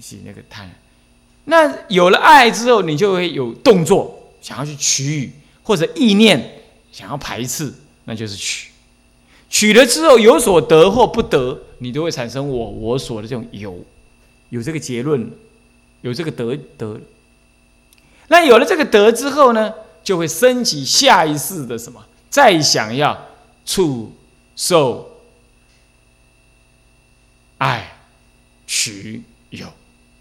是那个贪。那有了爱之后，你就会有动作，想要去取或者意念想要排斥，那就是取。取了之后有所得或不得，你都会产生我我所的这种有，有这个结论，有这个得得。那有了这个得之后呢，就会升起下一世的什么？再想要触受爱取有，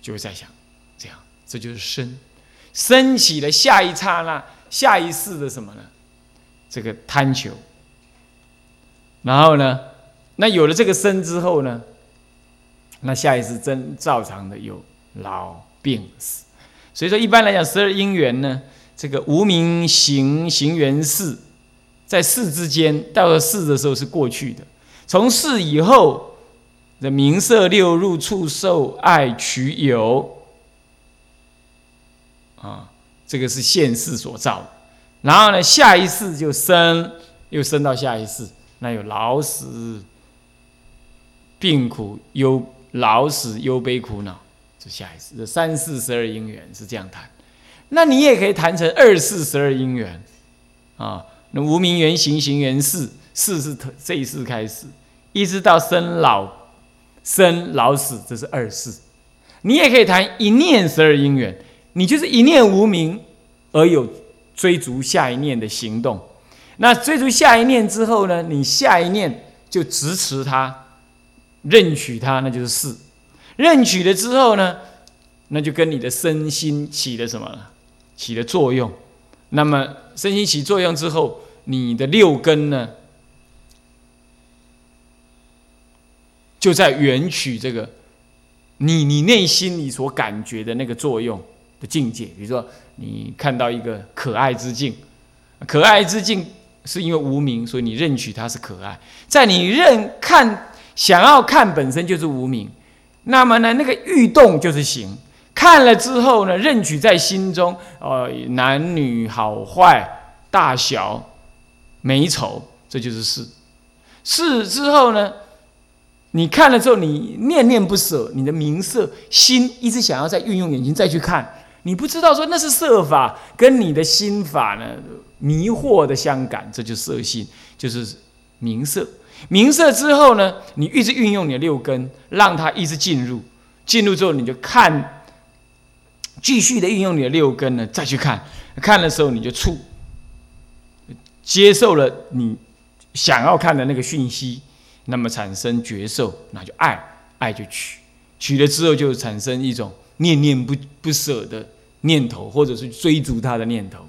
就会在想。这样，这就是生，升起了下一刹那、下一世的什么呢？这个贪求。然后呢，那有了这个生之后呢，那下一世真照常的有老病死。所以说，一般来讲，十二因缘呢，这个无名行行缘事，在世之间，到了世的时候是过去的。从世以后这名色六入触受爱取有。啊，这个是现世所造的，然后呢，下一世就生，又生到下一世，那有老死、病苦、忧老死、忧悲苦恼，这下一世，这三世十二因缘是这样谈。那你也可以谈成二世十二因缘，啊，那无名缘行行缘事，事是这一世开始，一直到生老生老死，这是二世。你也可以谈一念十二因缘。你就是一念无明，而有追逐下一念的行动。那追逐下一念之后呢？你下一念就支持它，认取它，那就是四。认取了之后呢，那就跟你的身心起了什么？起了作用。那么身心起作用之后，你的六根呢，就在缘取这个你你内心里所感觉的那个作用。的境界，比如说你看到一个可爱之境，可爱之境是因为无名，所以你认取它是可爱。在你认看想要看本身就是无名，那么呢，那个欲动就是行。看了之后呢，认取在心中，呃，男女好坏、大小、美丑，这就是事。事之后呢，你看了之后，你念念不舍，你的名色心一直想要再运用眼睛再去看。你不知道说那是色法，跟你的心法呢迷惑的相感，这就色性，就是明色。明色之后呢，你一直运用你的六根，让它一直进入，进入之后你就看，继续的运用你的六根呢，再去看，看的时候你就触，接受了你想要看的那个讯息，那么产生觉受，那就爱，爱就取，取了之后就产生一种念念不不舍的。念头，或者是追逐他的念头，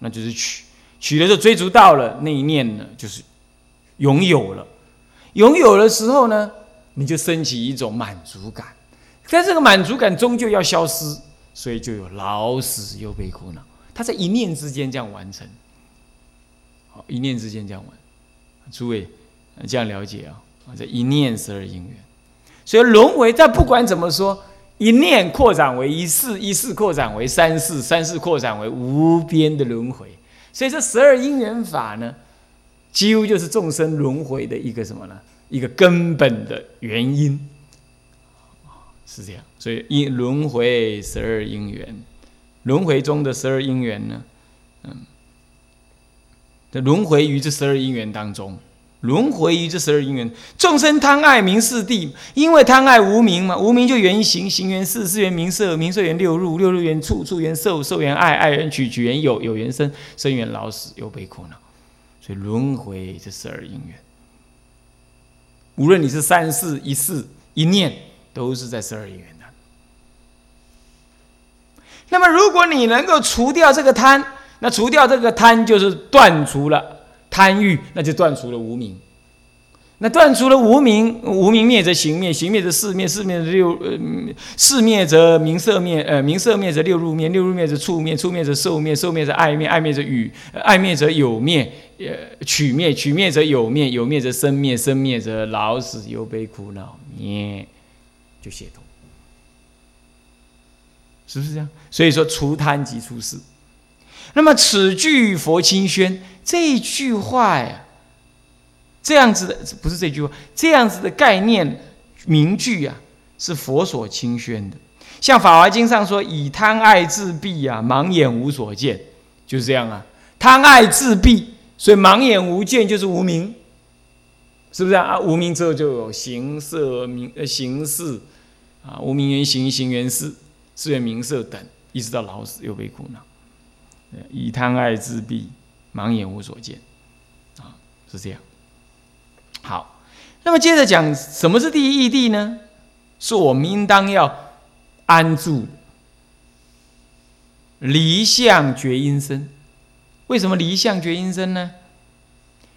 那就是取，取了就追逐到了那一念呢，就是拥有了，拥有的时候呢，你就升起一种满足感，但这个满足感终究要消失，所以就有老死又被苦恼，他在一念之间这样完成，好，一念之间这样完，诸位这样了解啊，这一念十二因缘，所以轮回，但不管怎么说。一念扩展为一世，一世扩展为三世，三世扩展为无边的轮回。所以这十二因缘法呢，几乎就是众生轮回的一个什么呢？一个根本的原因是这样。所以因轮回十二因缘，轮回中的十二因缘呢，嗯，在轮回于这十二因缘当中。轮回于这十二因缘，众生贪爱名四谛，因为贪爱无名嘛，无名就缘行，行缘事，事缘名色，名色缘六入，六入缘处，处缘受，受缘爱，爱缘取，取缘有，有缘生，生缘老死，又悲苦恼。所以轮回这十二因缘，无论你是三世一世一念，都是在十二因缘的。那么，如果你能够除掉这个贪，那除掉这个贪，就是断除了。贪欲，那就断除了无名。那断除了无名，无名灭则行灭，行灭则事灭，事灭则六呃，事灭则名色灭，呃，名色灭则六入灭，六入灭则触灭，触灭则受灭，受灭则爱灭，爱灭则与，爱灭则有灭，呃，取灭，取灭则有灭，有灭则生灭，生灭则老死忧悲苦恼灭，就解脱，是不是这样？所以说，除贪即出世。那么此句佛清宣。这句话呀，这样子的不是这句话，这样子的概念名句啊，是佛所清宣的。像《法华经》上说：“以贪爱自蔽啊，盲眼无所见。”就是这样啊，贪爱自蔽，所以盲眼无见就是无明，是不是啊？无明之后就有形色名呃形式啊，无名缘形，形缘事，事缘名色等，一直到老死又被苦恼。以贪爱自蔽，盲眼无所见，啊，是这样。好，那么接着讲，什么是第一义谛呢？是我们应当要安住离相觉音声。为什么离相觉音声呢？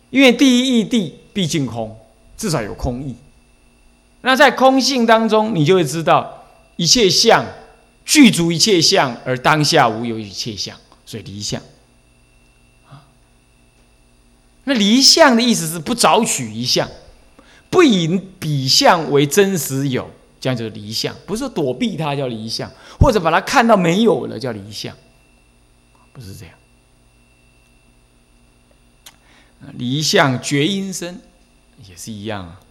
因为第一义谛毕竟空，至少有空义。那在空性当中，你就会知道一切相具足一切相，而当下无有一切相。所以离相，啊，那离相的意思是不找取一相，不以彼相为真实有，这样就是离相。不是躲避它叫离相，或者把它看到没有了叫离相，不是这样。离相觉音声也是一样啊，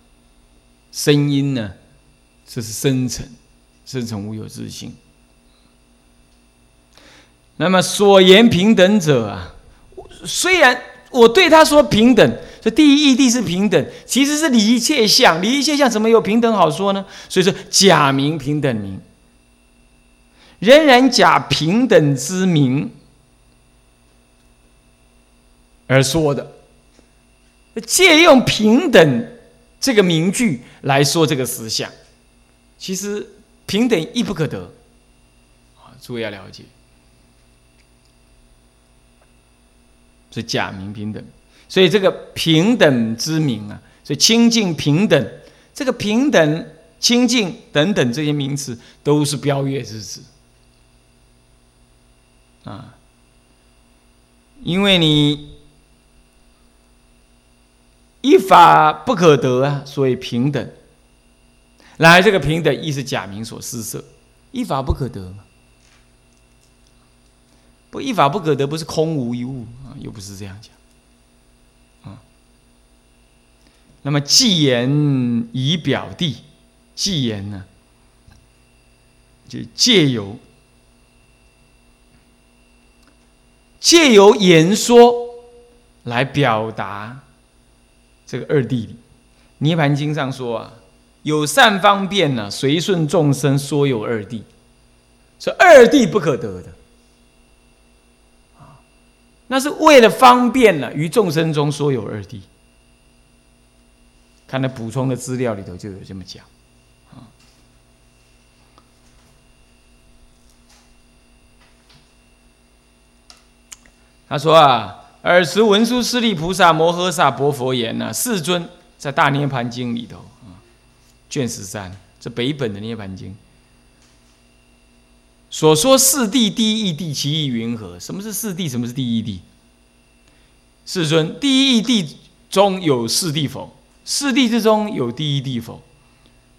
声音呢，这是深层，深层无有自性。那么所言平等者啊，虽然我对他说平等，这第一义谛是平等，其实是离一切相，离一切相怎么有平等好说呢？所以说假名平等名，仍然假平等之名而说的，借用平等这个名句来说这个思想，其实平等亦不可得啊，诸位要了解。是假名平等，所以这个平等之名啊，所以清净平等，这个平等、清净等等这些名词都是标月之词啊，因为你一法不可得啊，所以平等。来，这个平等亦是假名所施设，一法不可得。不一法不可得，不是空无一物啊，又不是这样讲啊。那么既言以表地，既言呢，就借由借由言说来表达这个二谛理。涅盘经上说啊，有善方便呢，随顺众生说有二谛，说二谛不可得的。那是为了方便呢，于众生中说有二谛。看那补充的资料里头就有这么讲，他说啊，尔时文殊师利菩萨摩诃萨薄佛言呢，世尊在大涅盘经里头啊，卷十三，这北本的涅盘经。所说四谛第一义谛，其意云何？什么是四谛？什么是第一义谛？世尊，第一义谛中有四谛否？四谛之中有第一谛否？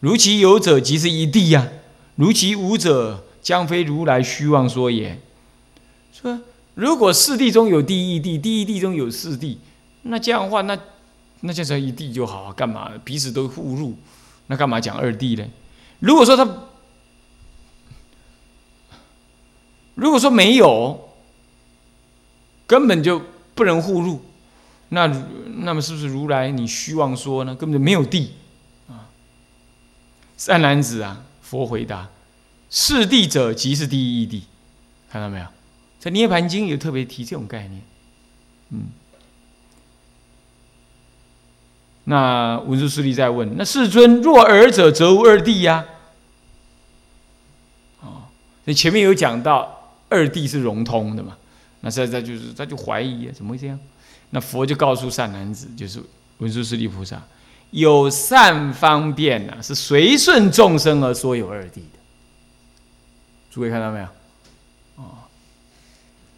如其有者，即是一谛呀；如其无者，将非如来虚妄说也。说如果四谛中有第一义谛，第一谛中有四谛，那这样的话，那那就叫一谛就好？干嘛彼此都互入？那干嘛讲二谛呢？如果说他。如果说没有，根本就不能互入，那那么是不是如来你虚妄说呢？根本就没有地啊！善男子啊，佛回答：是地者，即是第一义谛。看到没有？在《涅盘经》有特别提这种概念。嗯，那文殊师利在问：那世尊若尔者，则无二谛呀？哦，你前面有讲到。二谛是融通的嘛？那现在就是他就怀疑啊，怎么会这样？那佛就告诉善男子，就是文殊师利菩萨，有善方便呐，是随顺众生而说有二谛的。诸位看到没有？哦，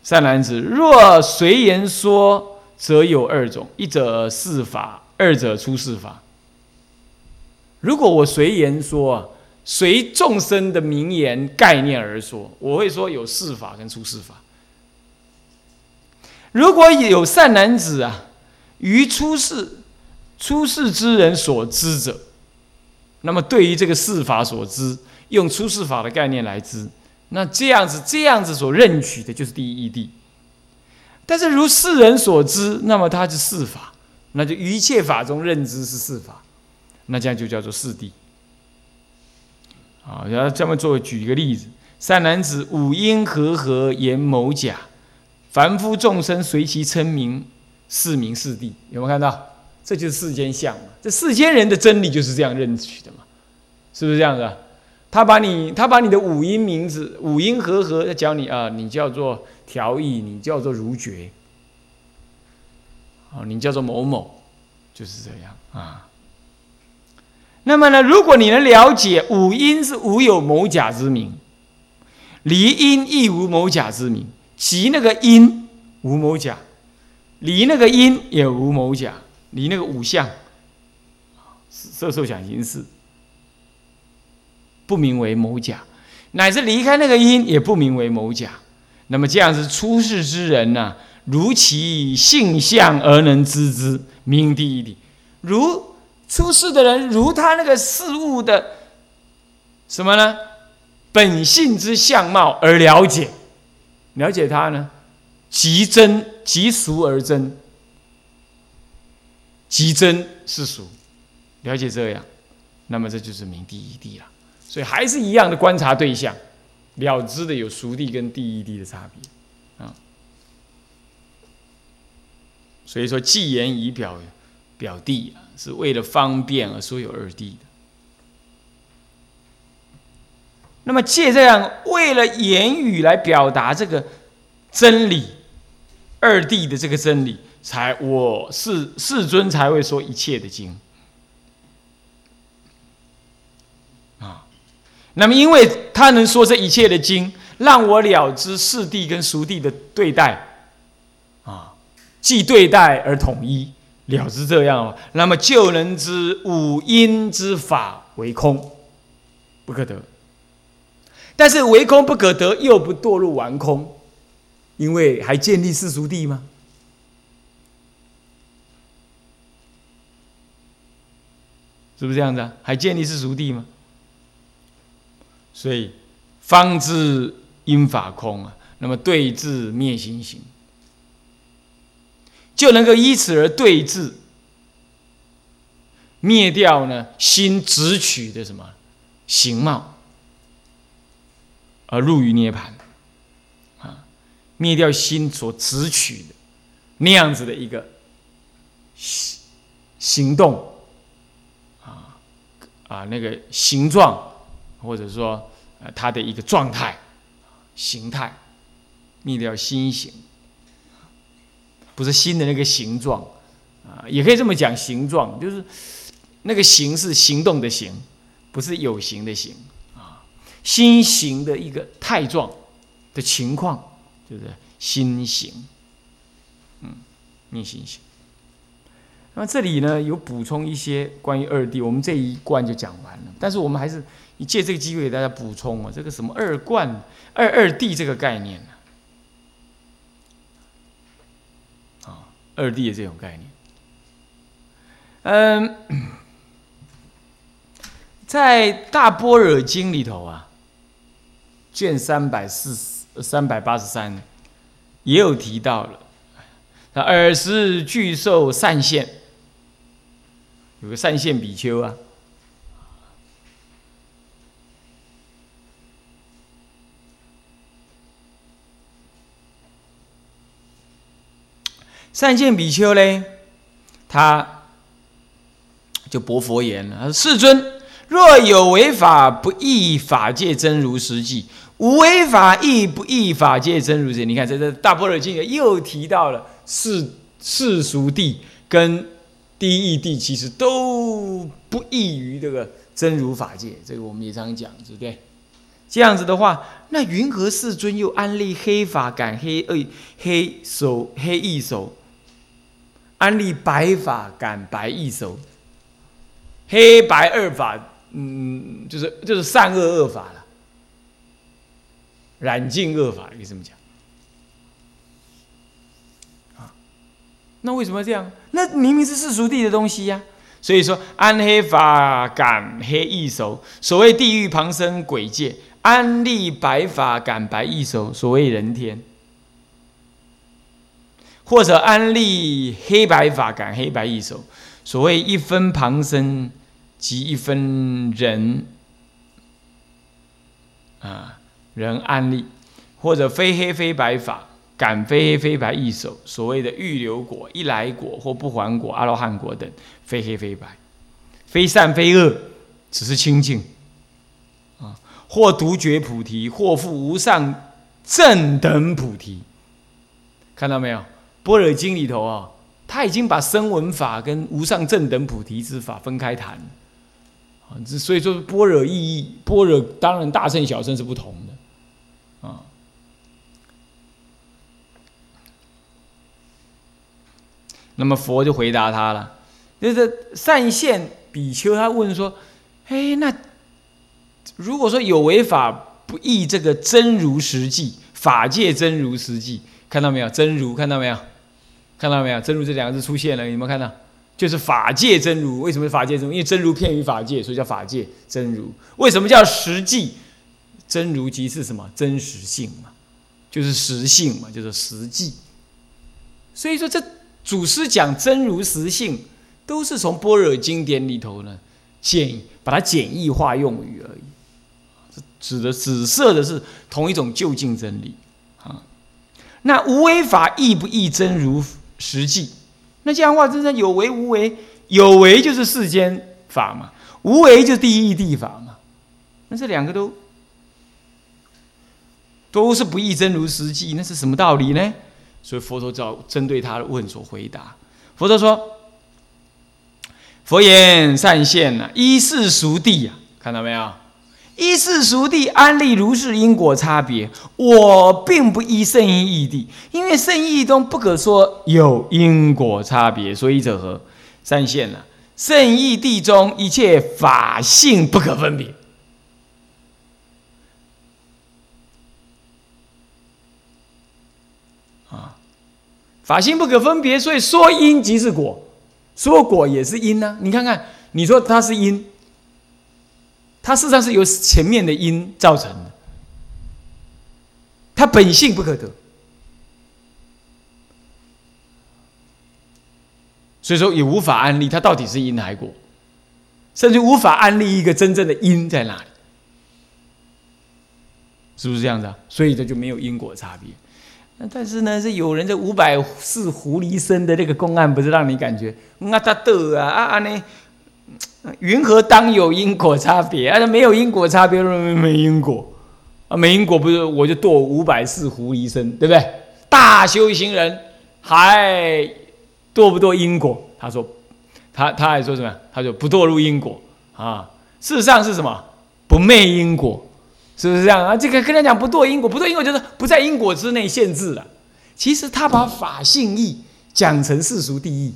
善男子，若随言说，则有二种：一者是法，二者出世法。如果我随言说啊。随众生的名言概念而说，我会说有世法跟出世法。如果有善男子啊，于出世出世之人所知者，那么对于这个世法所知，用出世法的概念来知，那这样子这样子所认取的就是第一义谛。但是如世人所知，那么它是世法，那就一切法中认知是世法，那这样就叫做世谛。啊，然后这么做举一个例子：善男子，五音和合言某甲，凡夫众生随其称名，是名是谛。有没有看到？这就是世间相嘛。这世间人的真理就是这样认取的嘛，是不是这样的？他把你他把你的五音名字五音和合，他教你啊，你叫做调意，你叫做如觉，啊，你叫做某某，就是这样啊。那么呢，如果你能了解五音是无有某甲之名，离音亦无某甲之名，即那个音无某甲，离那个音也无某甲。离那个五相，色受想行识，不名为某甲，乃至离开那个因，也不名为某甲。那么这样子出世之人呢，如其性相而能知之，名第一谛。如出世的人，如他那个事物的什么呢？本性之相貌而了解，了解他呢，即真即俗而真。即真是俗，了解这样，那么这就是明第一地了。所以还是一样的观察对象，了知的有俗地跟第一地的差别啊。所以说，既言以表表谛啊，是为了方便而说有二谛的。那么借这样为了言语来表达这个真理二谛的这个真理。才我世世尊才会说一切的经啊，那么因为他能说这一切的经，让我了知世谛跟俗谛的对待啊，既对待而统一，了知这样哦，那么就人之五阴之法为空，不可得。但是为空不可得，又不堕入完空，因为还建立世俗地吗？是不是这样子啊？还建立是俗地吗？所以方知因法空啊，那么对治灭心行，就能够依此而对治，灭掉呢心执取的什么形貌，而入于涅盘啊，灭掉心所执取的那样子的一个行行动。啊，那个形状，或者说，呃，它的一个状态、形态，灭掉心形，不是心的那个形状，啊，也可以这么讲，形状就是那个形是行动的形，不是有形的形，啊，心形的一个态状的情况，就是心形，嗯，灭心形。那么这里呢，有补充一些关于二谛，我们这一关就讲完了。但是我们还是借这个机会给大家补充啊，这个什么二冠、二二谛这个概念？二谛的这种概念。嗯，在大般若经里头啊，卷三百四十三百八十三也有提到了，那尔时具受善现。有个善现比丘啊，善见比丘呢，他就驳佛言了：“世尊，若有违法不异法界真如实际，无违法亦不异法界真如实际。你看，在这大般若经又提到了世世俗谛跟。”第一义谛其实都不异于这个真如法界，这个我们也常讲，对不对？这样子的话，那云何世尊又安立黑法感黑恶黑手黑异手，安立白法感白异手，黑白二法，嗯，就是就是善恶恶法了，染净恶法，可以这么讲。那为什么这样？那明明是世俗地的东西呀！所以说安黑法感黑易熟，所谓地狱旁生鬼界；安利白法感白易熟，所谓人天。或者安利黑白法感黑白易熟，所谓一分旁生即一分人啊人安利，或者非黑非白法。感非黑非白易手，所谓的预流果、一来果或不还果、阿罗汉果等，非黑非白，非善非恶，只是清净啊。或独觉菩提，或复无上正等菩提。看到没有？般若经里头啊，他已经把声闻法跟无上正等菩提之法分开谈啊。这所以说般若意义，般若当然大乘小乘是不同的啊。那么佛就回答他了，就是善现比丘，他问说：“哎，那如果说有违法不依这个真如实际，法界真如实际，看到没有？真如看到没有？看到没有？真如这两个字出现了，有没有看到？就是法界真如。为什么法界真如？因为真如偏于法界，所以叫法界真如。为什么叫实际？真如即是什么？真实性嘛，就是实性嘛，就是实际。所以说这。祖师讲真如实性，都是从般若经典里头呢，简把它简易化用语而已，指的指色的是同一种究竟真理啊。那无为法亦不亦真如实际？那这样的话，真正有为无为，有为就是世间法嘛，无为就是第一地法嘛。那这两个都都是不亦真如实际，那是什么道理呢？所以佛陀照针对他的问所回答。佛陀说：“佛言善现呐，依世俗谛啊，看到没有？依世俗地安立如是因果差别。我并不依圣义义地，因为圣义中不可说有因果差别。所以者何？善现呐，圣义地中一切法性不可分别。”法性不可分别，所以说因即是果，说果也是因呢。你看看，你说它是因，它事实上是由前面的因造成的，它本性不可得，所以说也无法安立它到底是因还果，甚至无法安立一个真正的因在哪里，是不是这样子啊？所以这就没有因果差别。但是呢，是有人这五百四狐狸身的那个公案，不是让你感觉啊，他得啊啊啊呢？云何当有因果差别？啊，没有因果差别，没因果啊，没因果不是我就堕五百世狐狸身，对不对？大修行人还堕不堕因果？他说，他他还说什么？他说不堕入因果啊。事实上是什么？不昧因果。是不是这样啊？这个跟他讲不堕因果，不堕因果就是不在因果之内限制了。其实他把法性义讲成世俗第一，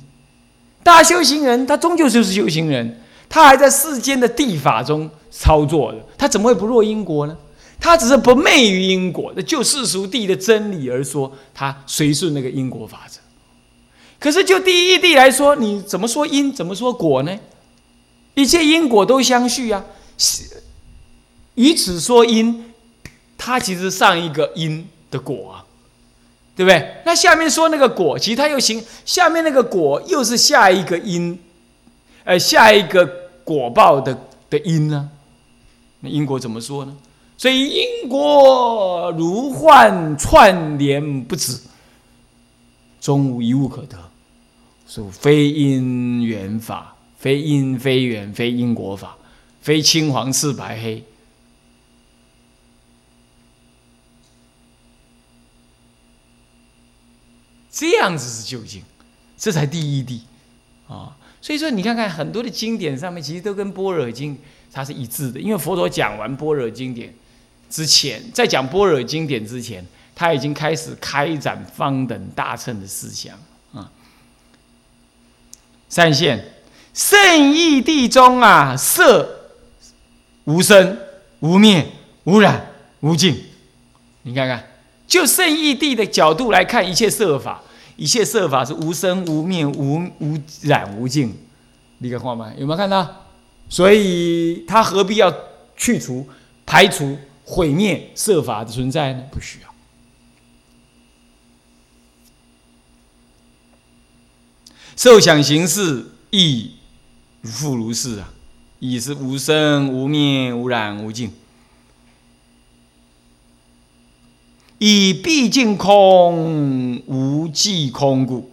大修行人他终究就是修行人，他还在世间的地法中操作的，他怎么会不落因果呢？他只是不昧于因果，就世俗地的真理而说，他随顺那个因果法则。可是就第一地来说，你怎么说因，怎么说果呢？一切因果都相续啊。以此说因，他其实上一个因的果啊，对不对？那下面说那个果，其实它又行，下面那个果又是下一个因，呃，下一个果报的的因呢？那因果怎么说呢？所以因果如幻串联不止，终无一物可得，属非因缘法，非因非缘，非因果法，非青黄赤白黑。这样子是究竟，这才第一地啊！所以说，你看看很多的经典上面，其实都跟般若经它是一致的。因为佛陀讲完般若经典之前，在讲般若经典之前，他已经开始开展方等大乘的思想啊。善现圣义地中啊，色无生无灭无染无尽。你看看，就圣义地的角度来看，一切色法。一切色法是无生无灭无无染无尽，你看看吗？有没有看到？所以他何必要去除、排除、毁灭设法的存在呢？不需要。受想行识亦复如是啊，亦是无生无灭、无染无净。以毕竟空无际空故，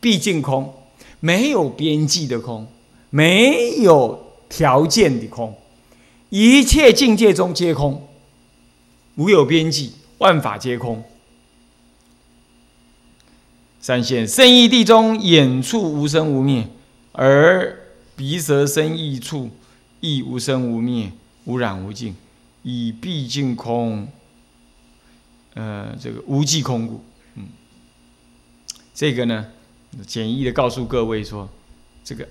毕竟空没有边际的空，没有条件的空，一切境界中皆空，无有边际，万法皆空。三现生意地中，眼处无生无灭，而鼻舌身意处亦无生无灭，无染无净，以毕竟空。呃，这个无际空故，嗯，这个呢，简易的告诉各位说，这个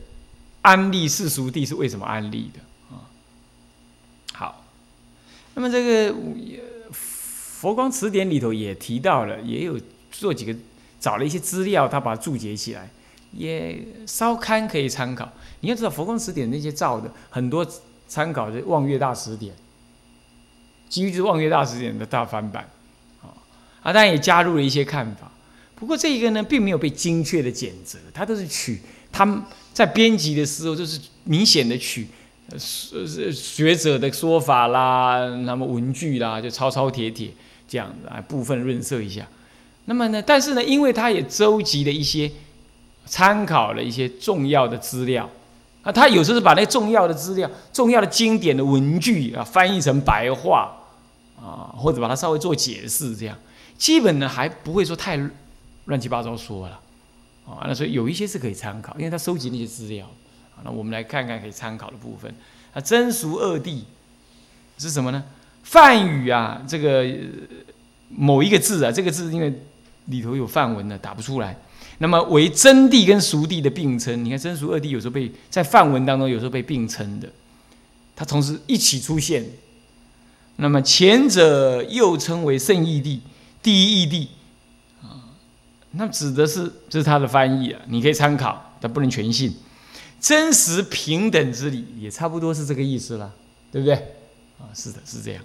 安利世俗地是为什么安利的啊？好，那么这个佛光词典里头也提到了，也有做几个找了一些资料，他把它注解起来，也稍堪可以参考。你要知道佛光词典那些造的很多参考的望月大词典，基于是望月大词典的大翻版。啊，当然也加入了一些看法，不过这一个呢，并没有被精确的检责，它都是取他们在编辑的时候，就是明显的取学学者的说法啦，那么文句啦，就抄抄帖帖这样子啊，部分润色一下。那么呢，但是呢，因为他也收集了一些参考了一些重要的资料，啊，他有时候是把那重要的资料、重要的经典的文句啊，翻译成白话啊，或者把它稍微做解释这样。基本呢还不会说太乱七八糟说了，啊，那所以有一些是可以参考，因为他收集那些资料，那我们来看看可以参考的部分。啊，真俗二谛是什么呢？梵语啊，这个某一个字啊，这个字因为里头有梵文呢，打不出来。那么为真谛跟俗谛的并称，你看真俗二谛有时候被在梵文当中有时候被并称的，它同时一起出现。那么前者又称为圣义谛。第一义谛啊，那指的是这是他的翻译啊，你可以参考，但不能全信。真实平等之理也差不多是这个意思了，对不对？啊，是的，是这样。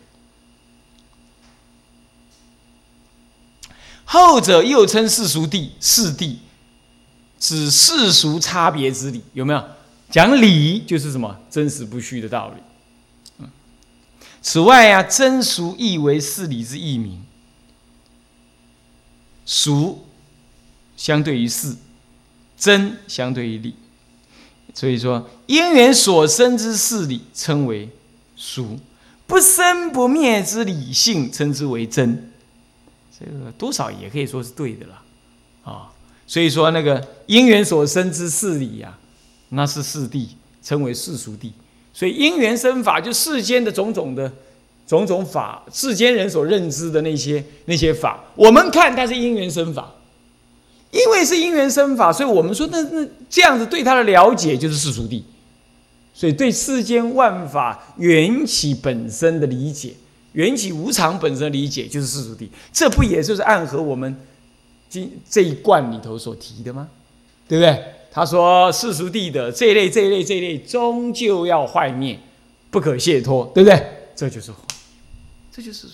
后者又称世俗谛，世谛指世俗差别之理，有没有？讲理就是什么真实不虚的道理。此外啊，真俗亦为事理之义名。俗相对于事，真相对于理，所以说因缘所生之事理称为俗，不生不灭之理性称之为真。这个多少也可以说是对的了啊。所以说那个因缘所生之事理呀，那是世谛，称为世俗谛。所以因缘生法，就世间的种种的。种种法，世间人所认知的那些那些法，我们看它是因缘生法，因为是因缘生法，所以我们说那那这样子对它的了解就是世俗谛，所以对世间万法缘起本身的理解，缘起无常本身的理解就是世俗谛，这不也就是暗合我们今这一贯里头所提的吗？对不对？他说世俗谛的这一类这一类这一类终究要坏灭，不可解脱，对不对？这就是。这就是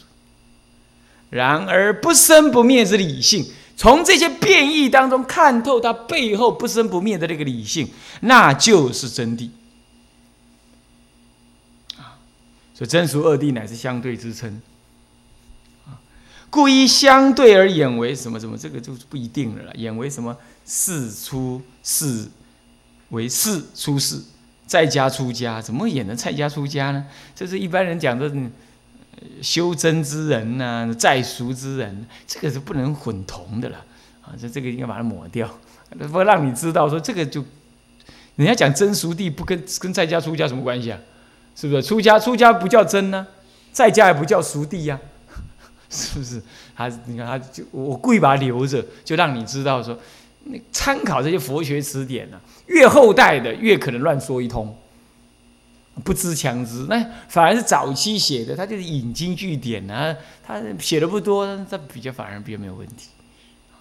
然而不生不灭之理性，从这些变异当中看透它背后不生不灭的那个理性，那就是真谛啊。所以真俗二谛乃是相对之称啊。故意相对而演为什么什么，这个就不一定了。演为什么世出世为世出世，在家出家，怎么演的在家出家呢？这是一般人讲的。修真之人呐，在俗之人，这个是不能混同的了啊！这这个应该把它抹掉，不让你知道说这个就，人家讲真俗地不跟跟在家出家什么关系啊？是不是？出家出家不叫真呢，在家也不叫俗地呀，是不是？他你看他就我故意把它留着，就让你知道说，你参考这些佛学词典呢，越后代的越可能乱说一通。不知强知，那反而是早期写的，他就是引经据典啊，他写的不多，这比较反而比较没有问题。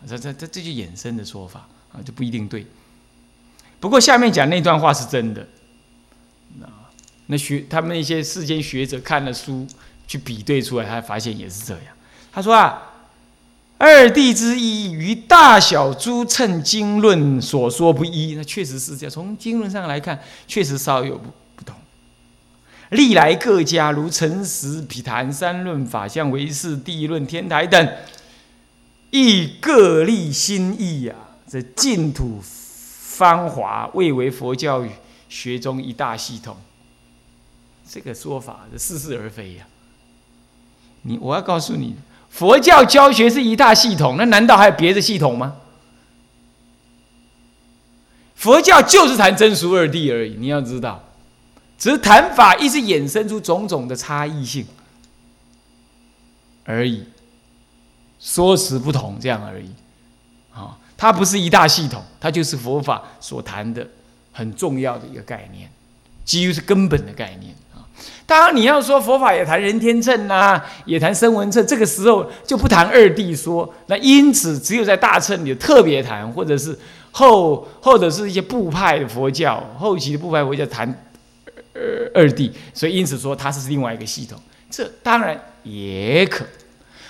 这这这这就衍生的说法啊，就不一定对。不过下面讲那段话是真的。那那学他们那些世间学者看了书去比对出来，他发现也是这样。他说啊。二弟之意与大小诸称经论所说不一，那确实是这样。从经论上来看，确实稍有不。历来各家如陈实、毗昙三论、法相唯识、地论、天台等，亦各立心意呀。这净土芳华，未为佛教学中一大系统。这个说法是似是而非呀。你，我要告诉你。佛教教学是一大系统，那难道还有别的系统吗？佛教就是谈真俗二谛而已，你要知道，只是谈法一直衍生出种种的差异性而已，说辞不同这样而已。啊，它不是一大系统，它就是佛法所谈的很重要的一个概念，几乎是根本的概念啊。当然，你要说佛法也谈人天乘呐，也谈声闻乘，这个时候就不谈二谛说。那因此，只有在大乘里特别谈，或者是后或者是一些部派的佛教后期的部派佛教谈二二谛，所以因此说它是另外一个系统。这当然也可，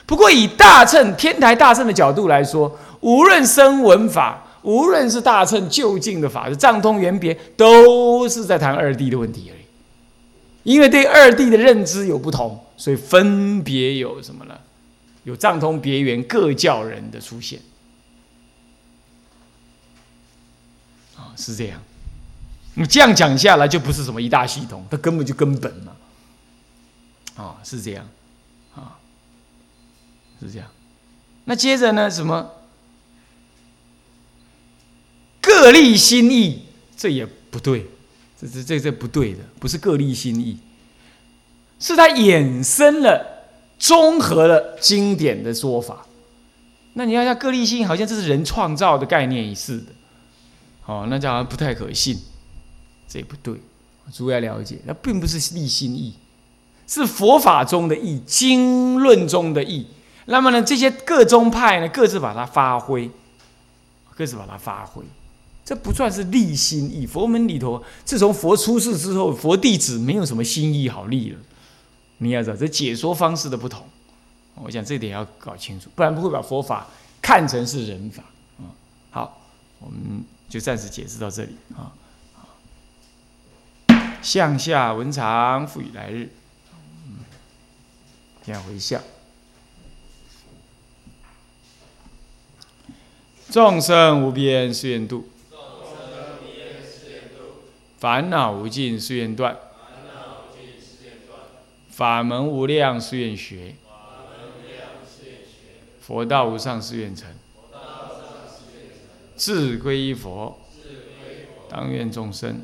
不过以大乘天台大乘的角度来说，无论声闻法，无论是大乘就近的法，是藏通圆别，都是在谈二谛的问题而已。因为对二谛的认知有不同，所以分别有什么呢？有藏通别圆各教人的出现，啊，是这样。你这样讲下来，就不是什么一大系统，它根本就根本嘛，啊，是这样，啊，是这样。那接着呢？什么？各立心意，这也不对。这这这这不对的，不是各立心意，是他衍生了、综合了经典的说法。那你要像各立心，好像这是人创造的概念似的，哦，那就好像不太可信。这也不对，主要了解，那并不是立心意，是佛法中的意，经论中的意。那么呢，这些各宗派呢，各自把它发挥，各自把它发挥。这不算是立心意。佛门里头，自从佛出世之后，佛弟子没有什么心意好立了。你要知道，这解说方式的不同，我想这点要搞清楚，不然不会把佛法看成是人法。啊，好，我们就暂时解释到这里啊。向下文长，复以来日。嗯，这样回向。众生无边誓愿度。烦恼无尽，誓愿断；法门无量，誓愿学；佛道无上，誓愿成；智归一佛，当愿众生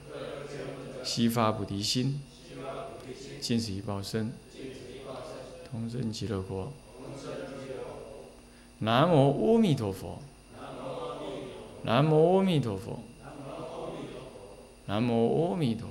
悉发菩提心，尽此一报身，同生极乐国。南无阿弥陀佛。南无阿弥陀佛。南无阿弥陀。